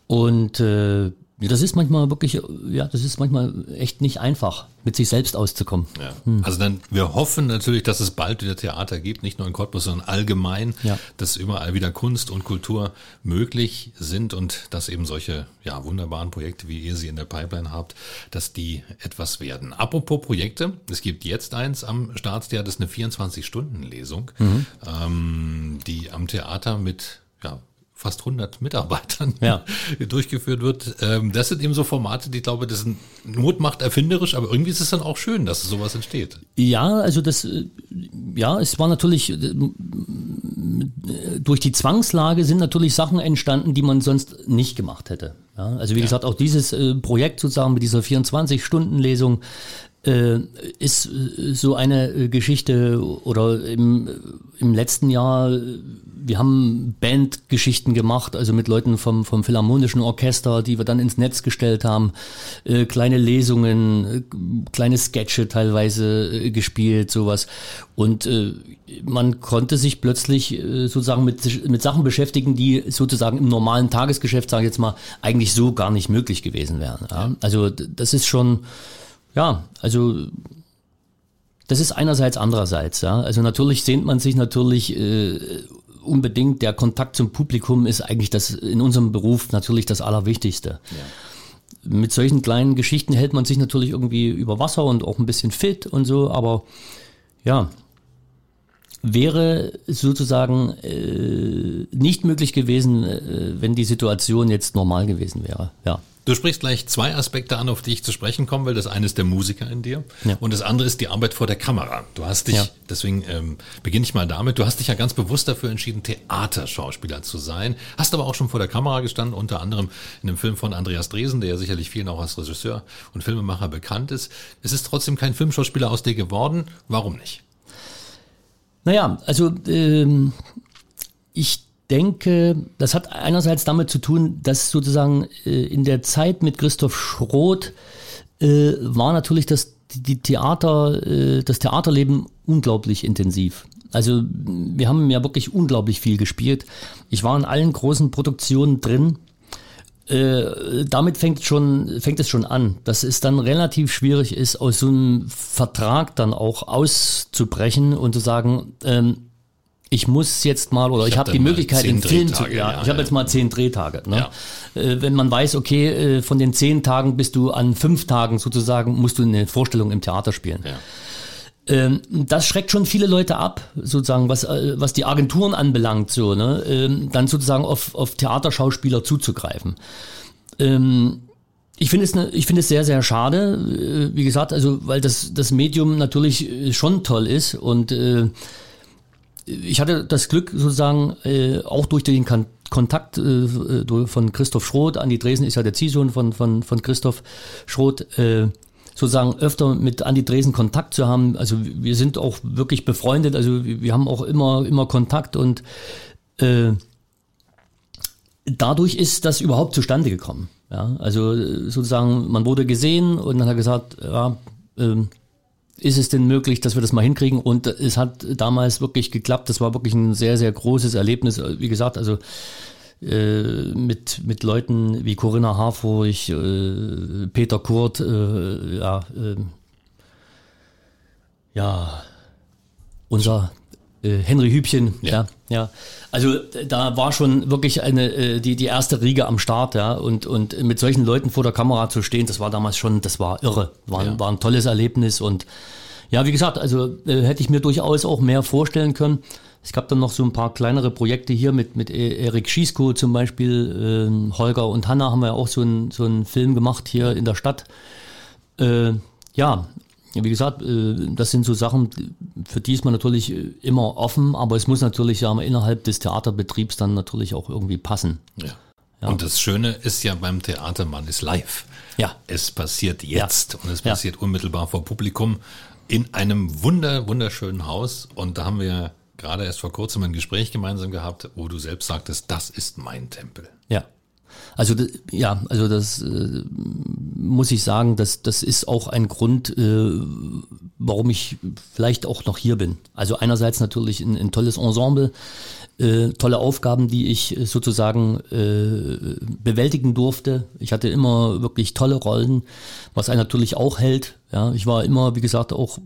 und äh, das ist manchmal wirklich, ja, das ist manchmal echt nicht einfach, mit sich selbst auszukommen. Ja. Hm. Also dann, wir hoffen natürlich, dass es bald wieder Theater gibt, nicht nur in Cottbus, sondern allgemein, ja. dass überall wieder Kunst und Kultur möglich sind und dass eben solche, ja, wunderbaren Projekte, wie ihr sie in der Pipeline habt, dass die etwas werden. Apropos Projekte, es gibt jetzt eins am Staatstheater, das ist eine 24-Stunden-Lesung, mhm. ähm, die am Theater mit, ja, fast 100 Mitarbeitern ja. durchgeführt wird. Ähm, das sind eben so Formate, die ich glaube, das sind Not macht erfinderisch, aber irgendwie ist es dann auch schön, dass sowas entsteht. Ja, also das, äh, ja, es war natürlich, äh, durch die Zwangslage sind natürlich Sachen entstanden, die man sonst nicht gemacht hätte. Ja, also wie ja. gesagt, auch dieses äh, Projekt sozusagen mit dieser 24-Stunden-Lesung äh, ist äh, so eine äh, Geschichte oder im, im letzten Jahr, wir haben Bandgeschichten gemacht, also mit Leuten vom, vom Philharmonischen Orchester, die wir dann ins Netz gestellt haben, äh, kleine Lesungen, äh, kleine Sketche teilweise äh, gespielt, sowas. Und äh, man konnte sich plötzlich äh, sozusagen mit, mit Sachen beschäftigen, die sozusagen im normalen Tagesgeschäft, sage ich jetzt mal, eigentlich so gar nicht möglich gewesen wären. Ja? Also das ist schon ja, also das ist einerseits, andererseits. Ja. Also natürlich sehnt man sich natürlich äh, unbedingt, der Kontakt zum Publikum ist eigentlich das in unserem Beruf natürlich das Allerwichtigste. Ja. Mit solchen kleinen Geschichten hält man sich natürlich irgendwie über Wasser und auch ein bisschen fit und so, aber ja, wäre sozusagen äh, nicht möglich gewesen, äh, wenn die Situation jetzt normal gewesen wäre. Ja. Du sprichst gleich zwei Aspekte an, auf die ich zu sprechen kommen will. Das eine ist der Musiker in dir ja. und das andere ist die Arbeit vor der Kamera. Du hast dich, ja. deswegen ähm, beginne ich mal damit, du hast dich ja ganz bewusst dafür entschieden, Theaterschauspieler zu sein, hast aber auch schon vor der Kamera gestanden, unter anderem in dem Film von Andreas Dresen, der ja sicherlich vielen auch als Regisseur und Filmemacher bekannt ist. Es ist trotzdem kein Filmschauspieler aus dir geworden. Warum nicht? Naja, also ähm, ich denke, das hat einerseits damit zu tun, dass sozusagen äh, in der Zeit mit Christoph Schroth äh, war natürlich das die Theater, äh, das Theaterleben unglaublich intensiv. Also wir haben ja wirklich unglaublich viel gespielt. Ich war in allen großen Produktionen drin. Äh, damit fängt schon fängt es schon an, dass es dann relativ schwierig ist, aus so einem Vertrag dann auch auszubrechen und zu sagen, ähm, ich muss jetzt mal oder ich, ich habe hab die Möglichkeit, den Film zu. Ja, ja ich habe jetzt mal zehn Drehtage. Ne? Ja. Äh, wenn man weiß, okay, äh, von den zehn Tagen bist du an fünf Tagen sozusagen, musst du eine Vorstellung im Theater spielen. Ja. Ähm, das schreckt schon viele Leute ab, sozusagen, was, äh, was die Agenturen anbelangt, so, ne? Ähm, dann sozusagen auf, auf Theaterschauspieler zuzugreifen. Ähm, ich finde es, ne, ich finde es sehr, sehr schade, wie gesagt, also, weil das, das Medium natürlich schon toll ist und ich hatte das Glück sozusagen äh, auch durch den kan Kontakt äh, von Christoph Schroth, Andi Dresen ist ja der Ziehsohn von, von, von Christoph Schroth, äh, sozusagen öfter mit Andi Dresen Kontakt zu haben. Also wir sind auch wirklich befreundet, also wir haben auch immer, immer Kontakt und äh, dadurch ist das überhaupt zustande gekommen. Ja, also sozusagen, man wurde gesehen und dann hat er gesagt, ja, ähm, ist es denn möglich, dass wir das mal hinkriegen? Und es hat damals wirklich geklappt. Das war wirklich ein sehr, sehr großes Erlebnis. Wie gesagt, also äh, mit, mit Leuten wie Corinna Harfurch, äh, Peter Kurt, äh, ja, äh, ja, unser Henry Hübchen, ja. ja. ja, Also da war schon wirklich eine äh, die die erste Riege am Start, ja, und und mit solchen Leuten vor der Kamera zu stehen, das war damals schon, das war irre, war, ja. war ein tolles Erlebnis und ja, wie gesagt, also äh, hätte ich mir durchaus auch mehr vorstellen können. Es gab dann noch so ein paar kleinere Projekte hier mit, mit e- Erik Schiesko zum Beispiel. Äh, Holger und Hanna haben wir auch so, ein, so einen Film gemacht hier in der Stadt. Äh, ja, wie gesagt, äh, das sind so Sachen, für die ist man natürlich äh, immer offen, aber es muss natürlich ja innerhalb des Theaterbetriebs dann natürlich auch irgendwie passen. Ja. ja. Und das Schöne ist ja beim Theater, man ist live. Ja. Es passiert jetzt ja. und es passiert unmittelbar vor Publikum in einem wunder, wunderschönen Haus. Und da haben wir gerade erst vor kurzem ein Gespräch gemeinsam gehabt, wo du selbst sagtest, das ist mein Tempel. Also ja, also das äh, muss ich sagen, das, das ist auch ein Grund, äh, warum ich vielleicht auch noch hier bin. Also einerseits natürlich ein, ein tolles Ensemble, äh, tolle Aufgaben, die ich sozusagen äh, bewältigen durfte. Ich hatte immer wirklich tolle Rollen, was einen natürlich auch hält. Ja, ich war immer, wie gesagt, auch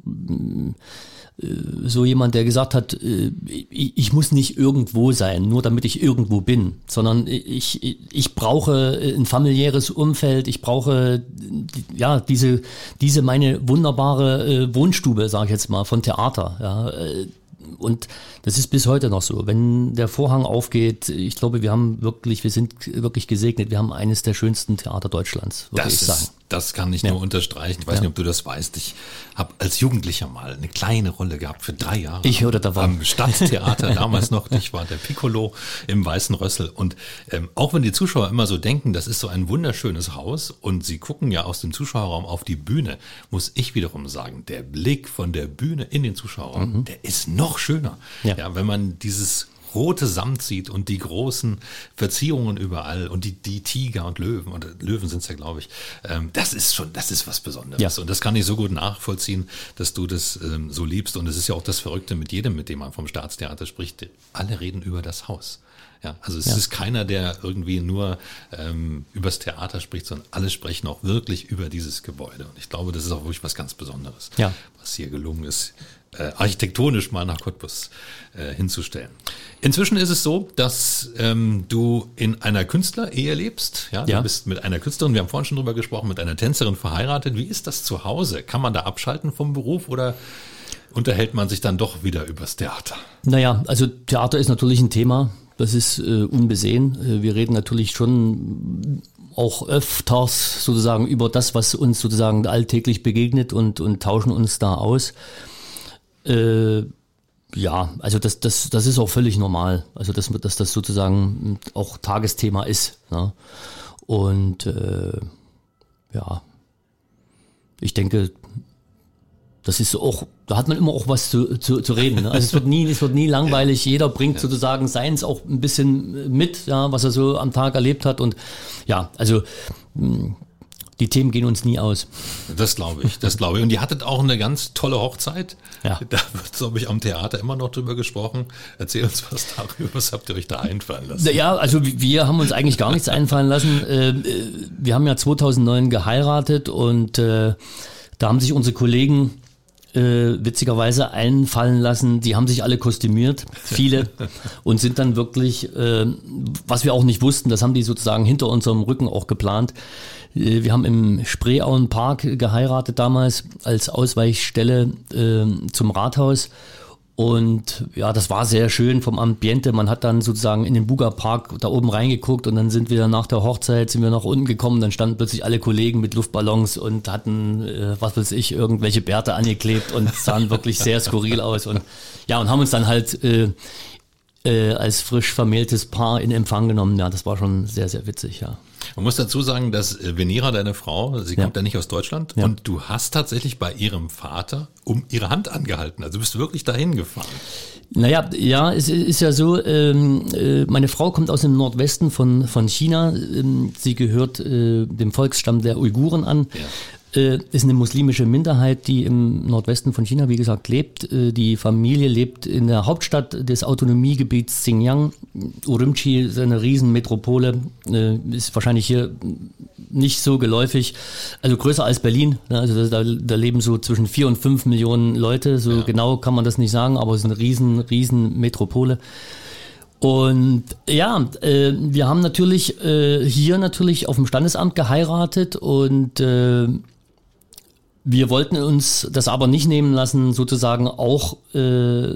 so jemand, der gesagt hat, äh, ich muss nicht irgendwo sein, nur damit ich irgendwo bin, sondern ich, ich brauche ein familiäres Umfeld, ich brauche ja diese, diese meine wunderbare äh, Wohnstube, sage ich jetzt mal, von Theater. Ja. Und das ist bis heute noch so. Wenn der Vorhang aufgeht, ich glaube, wir haben wirklich, wir sind wirklich gesegnet. Wir haben eines der schönsten Theater Deutschlands, würde das ich sagen. Ist, das kann ich ja. nur unterstreichen. Ich weiß ja. nicht, ob du das weißt. Ich habe als Jugendlicher mal eine kleine Rolle gehabt für drei Jahre. Ich hörte davon. Am Stadttheater damals noch. Ich war der Piccolo im Weißen Rössel. Und ähm, auch wenn die Zuschauer immer so denken, das ist so ein wunderschönes Haus und sie gucken ja aus dem Zuschauerraum auf die Bühne, muss ich wiederum sagen, der Blick von der Bühne in den Zuschauerraum, mhm. der ist noch schöner. Ja. ja, wenn man dieses rote Samt sieht und die großen Verzierungen überall und die, die Tiger und Löwen, und Löwen sind es ja, glaube ich, ähm, das ist schon, das ist was Besonderes. Ja. Und das kann ich so gut nachvollziehen, dass du das ähm, so liebst. Und es ist ja auch das Verrückte mit jedem, mit dem man vom Staatstheater spricht. Alle reden über das Haus. Ja, also es ja. ist keiner, der irgendwie nur ähm, übers Theater spricht, sondern alle sprechen auch wirklich über dieses Gebäude. Und ich glaube, das ist auch wirklich was ganz Besonderes, ja. was hier gelungen ist, äh, architektonisch mal nach Cottbus äh, hinzustellen. Inzwischen ist es so, dass ähm, du in einer Künstlerehe lebst. Ja, ja, du bist mit einer Künstlerin, wir haben vorhin schon drüber gesprochen, mit einer Tänzerin verheiratet. Wie ist das zu Hause? Kann man da abschalten vom Beruf oder unterhält man sich dann doch wieder übers Theater? Naja, also Theater ist natürlich ein Thema. Das ist äh, unbesehen. Äh, wir reden natürlich schon auch öfters sozusagen über das, was uns sozusagen alltäglich begegnet und, und tauschen uns da aus. Äh, ja, also das, das, das ist auch völlig normal. Also dass, dass das sozusagen auch Tagesthema ist. Ne? Und äh, ja, ich denke, das ist auch, da hat man immer auch was zu, zu, zu reden. Ne? Also es wird nie, es wird nie langweilig. Jeder bringt ja. sozusagen seins auch ein bisschen mit, ja, was er so am Tag erlebt hat. Und ja, also die Themen gehen uns nie aus. Das glaube ich, das glaube ich. Und ihr hattet auch eine ganz tolle Hochzeit. Ja. Da wird, glaube ich, am Theater immer noch drüber gesprochen. Erzähl uns was darüber. Was habt ihr euch da einfallen lassen? Ja, also wir haben uns eigentlich gar nichts einfallen lassen. Äh, wir haben ja 2009 geheiratet und äh, da haben sich unsere Kollegen äh, witzigerweise einfallen lassen. Die haben sich alle kostümiert, viele, und sind dann wirklich, äh, was wir auch nicht wussten, das haben die sozusagen hinter unserem Rücken auch geplant. Äh, wir haben im Spreeauen Park geheiratet damals als Ausweichstelle äh, zum Rathaus. Und ja, das war sehr schön vom Ambiente. Man hat dann sozusagen in den Buga Park da oben reingeguckt und dann sind wir nach der Hochzeit, sind wir nach unten gekommen. Dann standen plötzlich alle Kollegen mit Luftballons und hatten, äh, was weiß ich, irgendwelche Bärte angeklebt und sahen wirklich sehr skurril aus. Und ja, und haben uns dann halt äh, äh, als frisch vermähltes Paar in Empfang genommen. Ja, das war schon sehr, sehr witzig, ja. Man muss dazu sagen, dass äh, Venera, deine Frau, sie ja. kommt ja nicht aus Deutschland ja. und du hast tatsächlich bei ihrem Vater um ihre Hand angehalten. Also du bist wirklich dahin gefahren. Naja, ja, es ist ja so, ähm, äh, meine Frau kommt aus dem Nordwesten von, von China. Ähm, sie gehört äh, dem Volksstamm der Uiguren an. Ja. Äh, ist eine muslimische Minderheit, die im Nordwesten von China, wie gesagt, lebt. Äh, die Familie lebt in der Hauptstadt des Autonomiegebiets Xinjiang. Urumqi ist eine Riesenmetropole, äh, ist wahrscheinlich hier nicht so geläufig. Also größer als Berlin. Ne? Also da, da leben so zwischen vier und fünf Millionen Leute. So ja. genau kann man das nicht sagen, aber es ist eine riesen, riesen Metropole. Und ja, äh, wir haben natürlich äh, hier natürlich auf dem Standesamt geheiratet und äh, wir wollten uns das aber nicht nehmen lassen, sozusagen auch äh,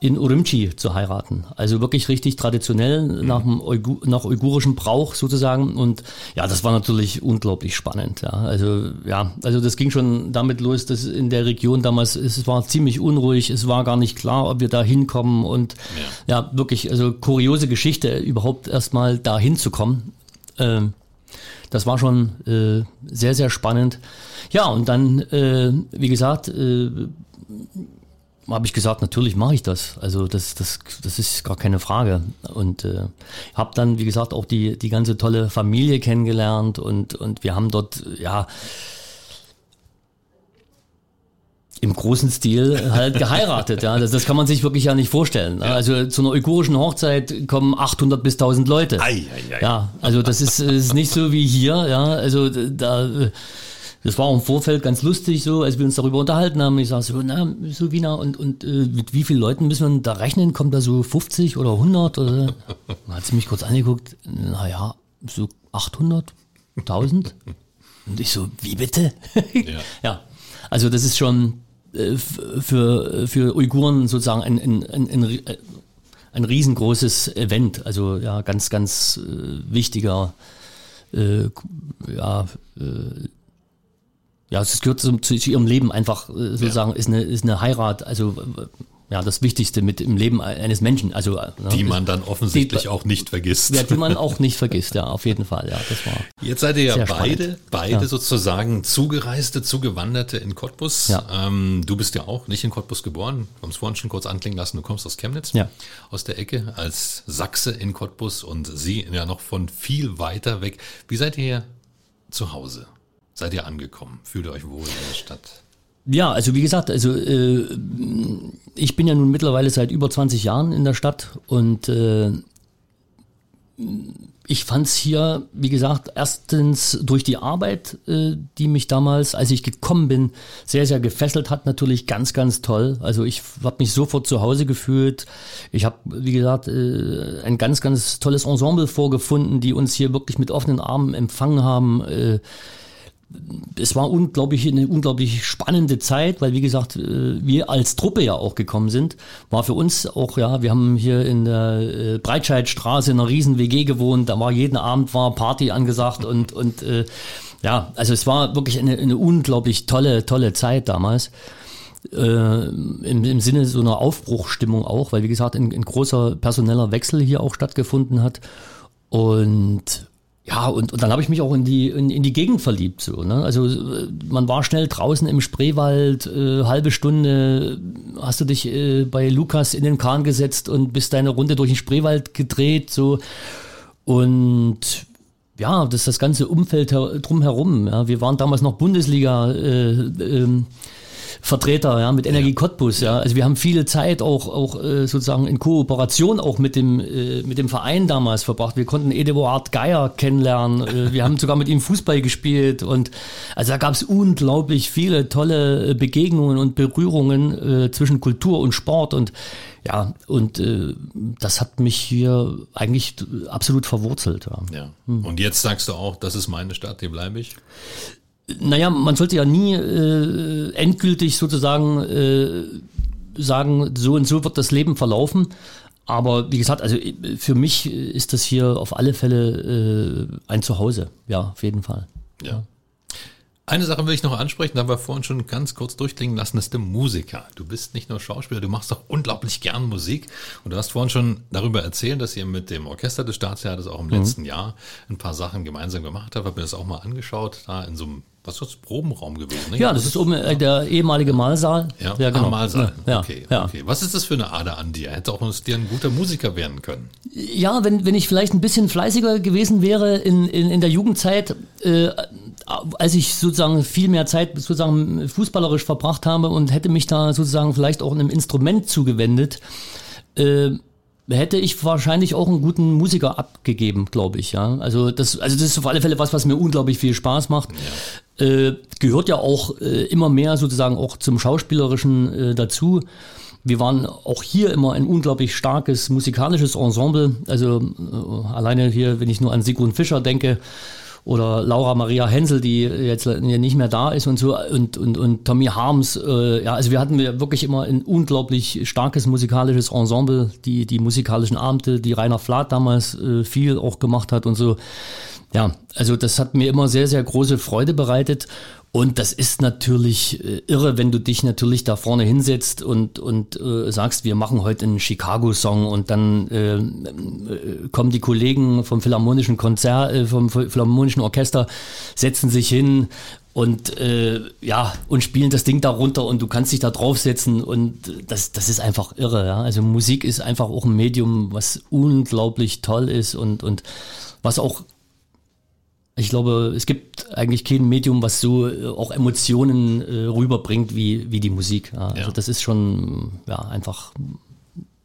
in Urumqi zu heiraten. Also wirklich richtig traditionell nach, dem Uygu nach uigurischem Brauch sozusagen. Und ja, das war natürlich unglaublich spannend. Ja. Also ja, also das ging schon damit los, dass in der Region damals es war ziemlich unruhig. Es war gar nicht klar, ob wir da hinkommen. Und ja, ja wirklich, also kuriose Geschichte, überhaupt erstmal da hinzukommen. Ähm, das war schon äh, sehr, sehr spannend. Ja, und dann, äh, wie gesagt, äh, habe ich gesagt, natürlich mache ich das. Also das, das, das ist gar keine Frage. Und äh, habe dann, wie gesagt, auch die, die ganze tolle Familie kennengelernt und, und wir haben dort, ja, im großen Stil halt geheiratet. ja, das, das kann man sich wirklich ja nicht vorstellen. Ja. Also zu einer uigurischen Hochzeit kommen 800 bis 1000 Leute. Ei, ei, ei. Ja, also das ist, ist nicht so wie hier. Ja, also da das war auch im Vorfeld ganz lustig so, als wir uns darüber unterhalten haben. Ich sage so, na, so Wiener und, und äh, mit wie vielen Leuten müssen wir da rechnen? Kommt da so 50 oder 100? Oder? Dann hat sie mich kurz angeguckt, naja, so 800, 1000? Und ich so, wie bitte? ja. ja, also das ist schon für, für Uiguren sozusagen ein, ein, ein, ein, ein riesengroßes Event. Also ja, ganz, ganz äh, wichtiger äh, ja, äh, ja, es gehört zu, zu, ihrem Leben einfach äh, sozusagen, ja. ist, eine, ist eine Heirat, also ja, das Wichtigste mit im Leben eines Menschen. Also, ne, die man dann offensichtlich die, auch nicht vergisst. Ja, die man auch nicht vergisst, ja, auf jeden Fall. Ja, das war Jetzt seid ihr ja beide, spannend. beide ja. sozusagen Zugereiste, Zugewanderte in Cottbus. Ja. Ähm, du bist ja auch nicht in Cottbus geboren, du hast vorhin schon kurz anklingen lassen, du kommst aus Chemnitz, ja. aus der Ecke, als Sachse in Cottbus und sie ja noch von viel weiter weg. Wie seid ihr zu Hause? seid ihr angekommen? Fühlt ihr euch wohl in der Stadt? Ja, also wie gesagt, also äh, ich bin ja nun mittlerweile seit über 20 Jahren in der Stadt und äh, ich fand es hier, wie gesagt, erstens durch die Arbeit, äh, die mich damals, als ich gekommen bin, sehr, sehr gefesselt hat, natürlich ganz, ganz toll. Also ich habe mich sofort zu Hause gefühlt. Ich habe, wie gesagt, äh, ein ganz, ganz tolles Ensemble vorgefunden, die uns hier wirklich mit offenen Armen empfangen haben. Äh, es war unglaublich, eine unglaublich spannende Zeit, weil wie gesagt, äh, wir als Truppe ja auch gekommen sind. War für uns auch, ja, wir haben hier in der äh, Breitscheidstraße in einer riesen WG gewohnt, da war jeden Abend war Party angesagt und, und äh, ja, also es war wirklich eine, eine unglaublich tolle, tolle Zeit damals. Äh, im, im Sinne so einer Aufbruchstimmung auch, weil wie gesagt, ein, ein großer personeller Wechsel hier auch stattgefunden hat. Und ja, und, und dann habe ich mich auch in die, in, in die Gegend verliebt. So, ne? Also äh, man war schnell draußen im Spreewald, äh, halbe Stunde hast du dich äh, bei Lukas in den Kahn gesetzt und bist deine Runde durch den Spreewald gedreht. So. Und ja, das ist das ganze Umfeld drumherum. Ja. Wir waren damals noch Bundesliga. Äh, ähm, Vertreter, ja, mit Energie. Cottbus, ja. Also wir haben viele Zeit auch, auch äh, sozusagen in Kooperation auch mit dem, äh, mit dem Verein damals verbracht. Wir konnten Eduard Geier kennenlernen. Äh, wir haben sogar mit ihm Fußball gespielt und also da gab es unglaublich viele tolle Begegnungen und Berührungen äh, zwischen Kultur und Sport und ja, und äh, das hat mich hier eigentlich absolut verwurzelt. Ja. ja. Hm. Und jetzt sagst du auch, das ist meine Stadt, hier bleibe ich? Naja, man sollte ja nie äh, endgültig sozusagen äh, sagen, so und so wird das Leben verlaufen. Aber wie gesagt, also für mich ist das hier auf alle Fälle äh, ein Zuhause. Ja, auf jeden Fall. Ja. Eine Sache will ich noch ansprechen, da haben wir vorhin schon ganz kurz durchklingen lassen, das ist der Musiker. Du bist nicht nur Schauspieler, du machst doch unglaublich gern Musik. Und du hast vorhin schon darüber erzählt, dass ihr mit dem Orchester des Staatstheaters auch im mhm. letzten Jahr ein paar Sachen gemeinsam gemacht habt. Hab mir das auch mal angeschaut, da in so einem was ist das? Probenraum gewesen? Nicht? Ja, das ist oben äh, der ehemalige Malsaal. Ja, ja genau. Ah, Malsaal. Ja, okay, ja. okay. Was ist das für eine Ader an dir? Hätte auch dir ein guter Musiker werden können. Ja, wenn, wenn ich vielleicht ein bisschen fleißiger gewesen wäre in, in, in der Jugendzeit, äh, als ich sozusagen viel mehr Zeit sozusagen fußballerisch verbracht habe und hätte mich da sozusagen vielleicht auch einem Instrument zugewendet, äh, hätte ich wahrscheinlich auch einen guten Musiker abgegeben, glaube ich. Ja, also das, also das ist auf alle Fälle was, was mir unglaublich viel Spaß macht. Ja. Äh, gehört ja auch äh, immer mehr sozusagen auch zum schauspielerischen äh, dazu. Wir waren auch hier immer ein unglaublich starkes musikalisches Ensemble. Also äh, alleine hier, wenn ich nur an Sigrun Fischer denke, oder Laura Maria Hensel, die jetzt nicht mehr da ist und so und und, und Tommy Harms. Äh, ja, also wir hatten wirklich immer ein unglaublich starkes musikalisches Ensemble, die die musikalischen Abende, die Rainer Flath damals äh, viel auch gemacht hat und so. Ja, also das hat mir immer sehr sehr große Freude bereitet. Und das ist natürlich äh, irre, wenn du dich natürlich da vorne hinsetzt und, und äh, sagst, wir machen heute einen Chicago-Song und dann äh, äh, kommen die Kollegen vom Philharmonischen Konzert, äh, vom Philharmonischen Orchester, setzen sich hin und äh, ja und spielen das Ding darunter und du kannst dich da draufsetzen und das das ist einfach irre ja. Also Musik ist einfach auch ein Medium was unglaublich toll ist und und was auch ich glaube, es gibt eigentlich kein Medium, was so äh, auch Emotionen äh, rüberbringt wie, wie die Musik. Also ja. das ist schon ja, einfach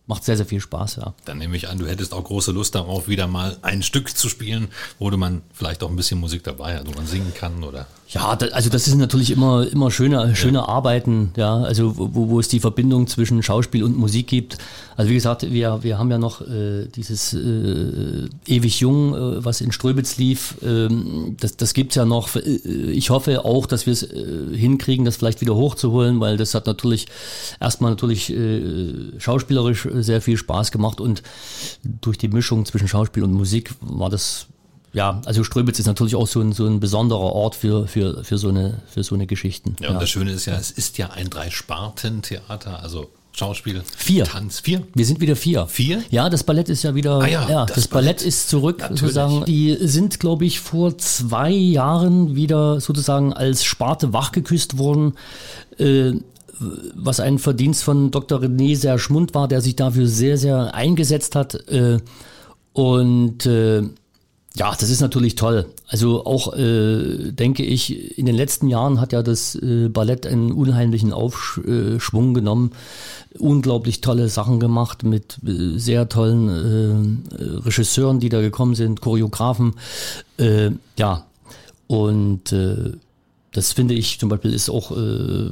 macht sehr, sehr viel Spaß, ja. Dann nehme ich an, du hättest auch große Lust darauf, wieder mal ein Stück zu spielen, wo du man vielleicht auch ein bisschen Musik dabei hat, wo man singen kann oder. Ja, da, also das ist natürlich immer, immer schöne, schöne ja. Arbeiten, ja, also wo, wo es die Verbindung zwischen Schauspiel und Musik gibt. Also wie gesagt, wir, wir haben ja noch äh, dieses äh, Ewig Jung, äh, was in Ströbitz lief, ähm, das, das gibt's ja noch. Äh, ich hoffe auch, dass wir es äh, hinkriegen, das vielleicht wieder hochzuholen, weil das hat natürlich erstmal natürlich äh, schauspielerisch sehr viel Spaß gemacht und durch die Mischung zwischen Schauspiel und Musik war das ja, also Ströbitz ist natürlich auch so ein, so ein besonderer Ort für, für, für, so eine, für so eine Geschichten. Ja, und das Schöne ist ja, es ist ja ein Drei-Sparten-Theater, also Schauspiel, vier. Tanz, vier. Wir sind wieder vier. Vier? Ja, das Ballett ist ja wieder. Ah ja, ja das, das Ballett, Ballett, ist zurück Natürlich. sozusagen. Die sind, glaube ich, vor zwei Jahren wieder sozusagen als Sparte wachgeküsst worden. Äh, was ein Verdienst von Dr. René Serschmund war, der sich dafür sehr, sehr eingesetzt hat. Äh, und äh, ja, das ist natürlich toll. Also auch, äh, denke ich, in den letzten Jahren hat ja das äh, Ballett einen unheimlichen Aufschwung genommen. Unglaublich tolle Sachen gemacht mit äh, sehr tollen äh, Regisseuren, die da gekommen sind, Choreografen. Äh, ja, und äh, das finde ich zum Beispiel ist auch äh,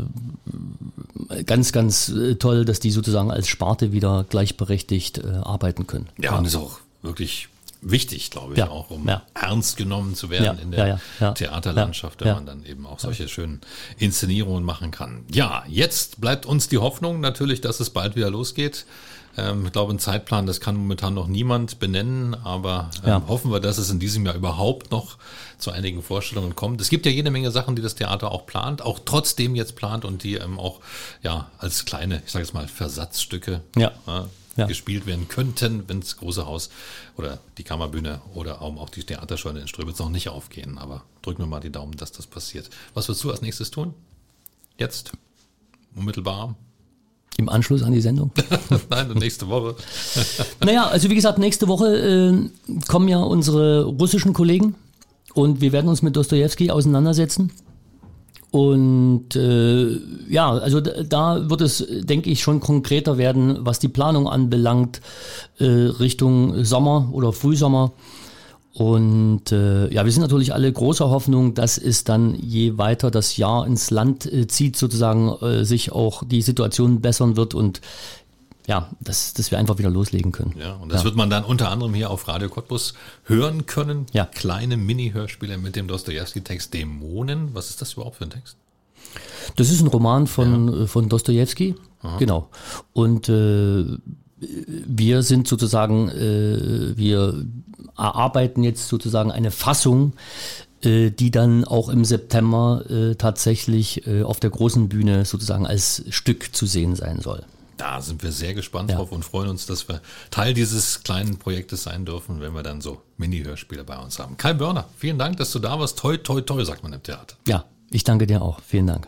ganz, ganz äh, toll, dass die sozusagen als Sparte wieder gleichberechtigt äh, arbeiten können. Ja, ja, und ist auch wirklich wichtig, glaube ich, ja, auch um ja. ernst genommen zu werden in der Theaterlandschaft, wenn man dann eben auch solche schönen Inszenierungen machen kann. Ja, jetzt bleibt uns die Hoffnung natürlich, dass es bald wieder losgeht. Ähm, ich glaube, einen Zeitplan, das kann momentan noch niemand benennen, aber ähm, ja. hoffen wir, dass es in diesem Jahr überhaupt noch zu einigen Vorstellungen kommt. Es gibt ja jede Menge Sachen, die das Theater auch plant, auch trotzdem jetzt plant und die ähm, auch ja als kleine, ich sage jetzt mal, Versatzstücke ja. Ja. gespielt werden könnten, wenn das große Haus oder die Kammerbühne oder auch die Theaterscheune in Ströbitz noch nicht aufgehen. Aber drücken wir mal die Daumen, dass das passiert. Was wirst du als nächstes tun? Jetzt? Unmittelbar? Im Anschluss an die Sendung? Nein, nächste Woche. naja, also wie gesagt, nächste Woche äh, kommen ja unsere russischen Kollegen und wir werden uns mit Dostoevsky auseinandersetzen. Und äh, ja, also da wird es, denke ich, schon konkreter werden, was die Planung anbelangt, äh, Richtung Sommer oder Frühsommer. Und äh, ja, wir sind natürlich alle großer Hoffnung, dass es dann, je weiter das Jahr ins Land äh, zieht, sozusagen äh, sich auch die Situation bessern wird und ja, dass, dass wir einfach wieder loslegen können. Ja, und das ja. wird man dann unter anderem hier auf Radio Cottbus hören können. Ja. Kleine Mini-Hörspiele mit dem Dostoevsky-Text Dämonen. Was ist das überhaupt für ein Text? Das ist ein Roman von, ja. Äh, von Dostoevsky. Genau. Und äh, wir sind sozusagen, äh, wir erarbeiten jetzt sozusagen eine Fassung, äh, die dann auch im September äh, tatsächlich äh, auf der großen Bühne sozusagen als Stück zu sehen sein soll. Da sind wir sehr gespannt ja. drauf und freuen uns, dass wir Teil dieses kleinen Projektes sein dürfen, wenn wir dann so Mini-Hörspiele bei uns haben. Kai Börner, vielen Dank, dass du da warst. Toi, toi, toi, sagt man im Theater. Ja, ich danke dir auch. Vielen Dank.